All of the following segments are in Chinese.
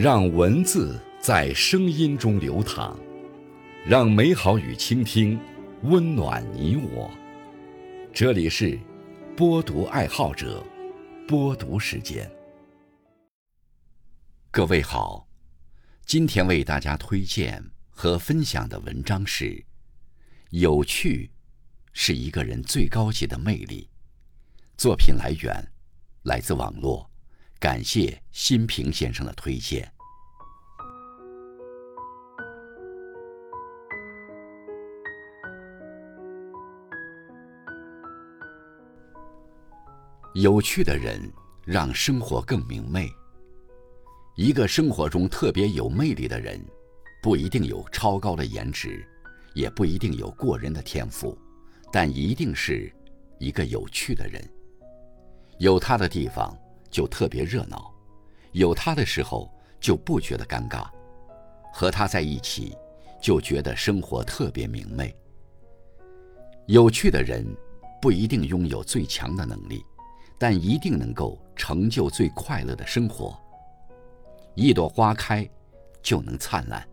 让文字在声音中流淌，让美好与倾听温暖你我。这里是播读爱好者播读时间。各位好，今天为大家推荐和分享的文章是：有趣是一个人最高级的魅力。作品来源来自网络。感谢新平先生的推荐。有趣的人让生活更明媚。一个生活中特别有魅力的人，不一定有超高的颜值，也不一定有过人的天赋，但一定是一个有趣的人。有他的地方。就特别热闹，有他的时候就不觉得尴尬，和他在一起就觉得生活特别明媚。有趣的人不一定拥有最强的能力，但一定能够成就最快乐的生活。一朵花开就能灿烂，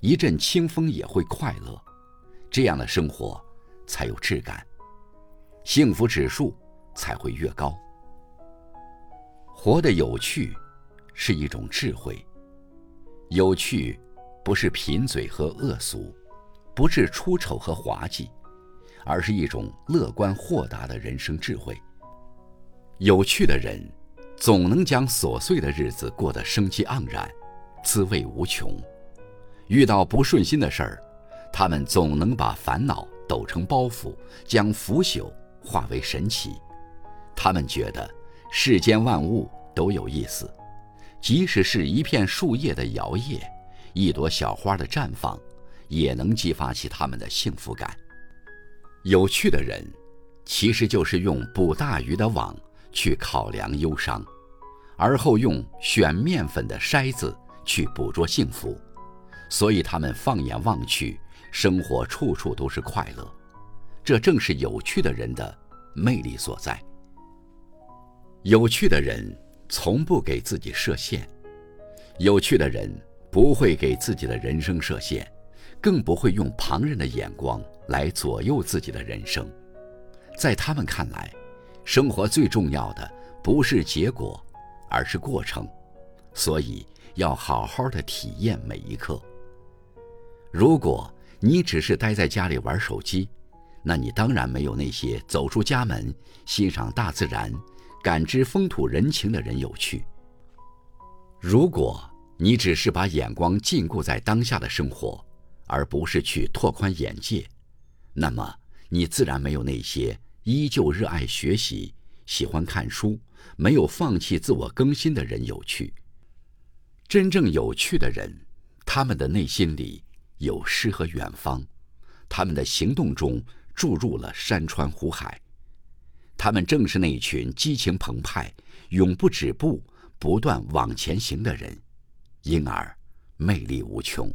一阵清风也会快乐，这样的生活才有质感，幸福指数才会越高。活得有趣，是一种智慧。有趣，不是贫嘴和恶俗，不是出丑和滑稽，而是一种乐观豁达的人生智慧。有趣的人，总能将琐碎的日子过得生机盎然，滋味无穷。遇到不顺心的事儿，他们总能把烦恼抖成包袱，将腐朽化为神奇。他们觉得。世间万物都有意思，即使是一片树叶的摇曳，一朵小花的绽放，也能激发起他们的幸福感。有趣的人，其实就是用捕大鱼的网去考量忧伤，而后用选面粉的筛子去捕捉幸福，所以他们放眼望去，生活处处都是快乐。这正是有趣的人的魅力所在。有趣的人从不给自己设限，有趣的人不会给自己的人生设限，更不会用旁人的眼光来左右自己的人生。在他们看来，生活最重要的不是结果，而是过程，所以要好好的体验每一刻。如果你只是待在家里玩手机，那你当然没有那些走出家门、欣赏大自然。感知风土人情的人有趣。如果你只是把眼光禁锢在当下的生活，而不是去拓宽眼界，那么你自然没有那些依旧热爱学习、喜欢看书、没有放弃自我更新的人有趣。真正有趣的人，他们的内心里有诗和远方，他们的行动中注入了山川湖海。他们正是那一群激情澎湃、永不止步、不断往前行的人，因而魅力无穷。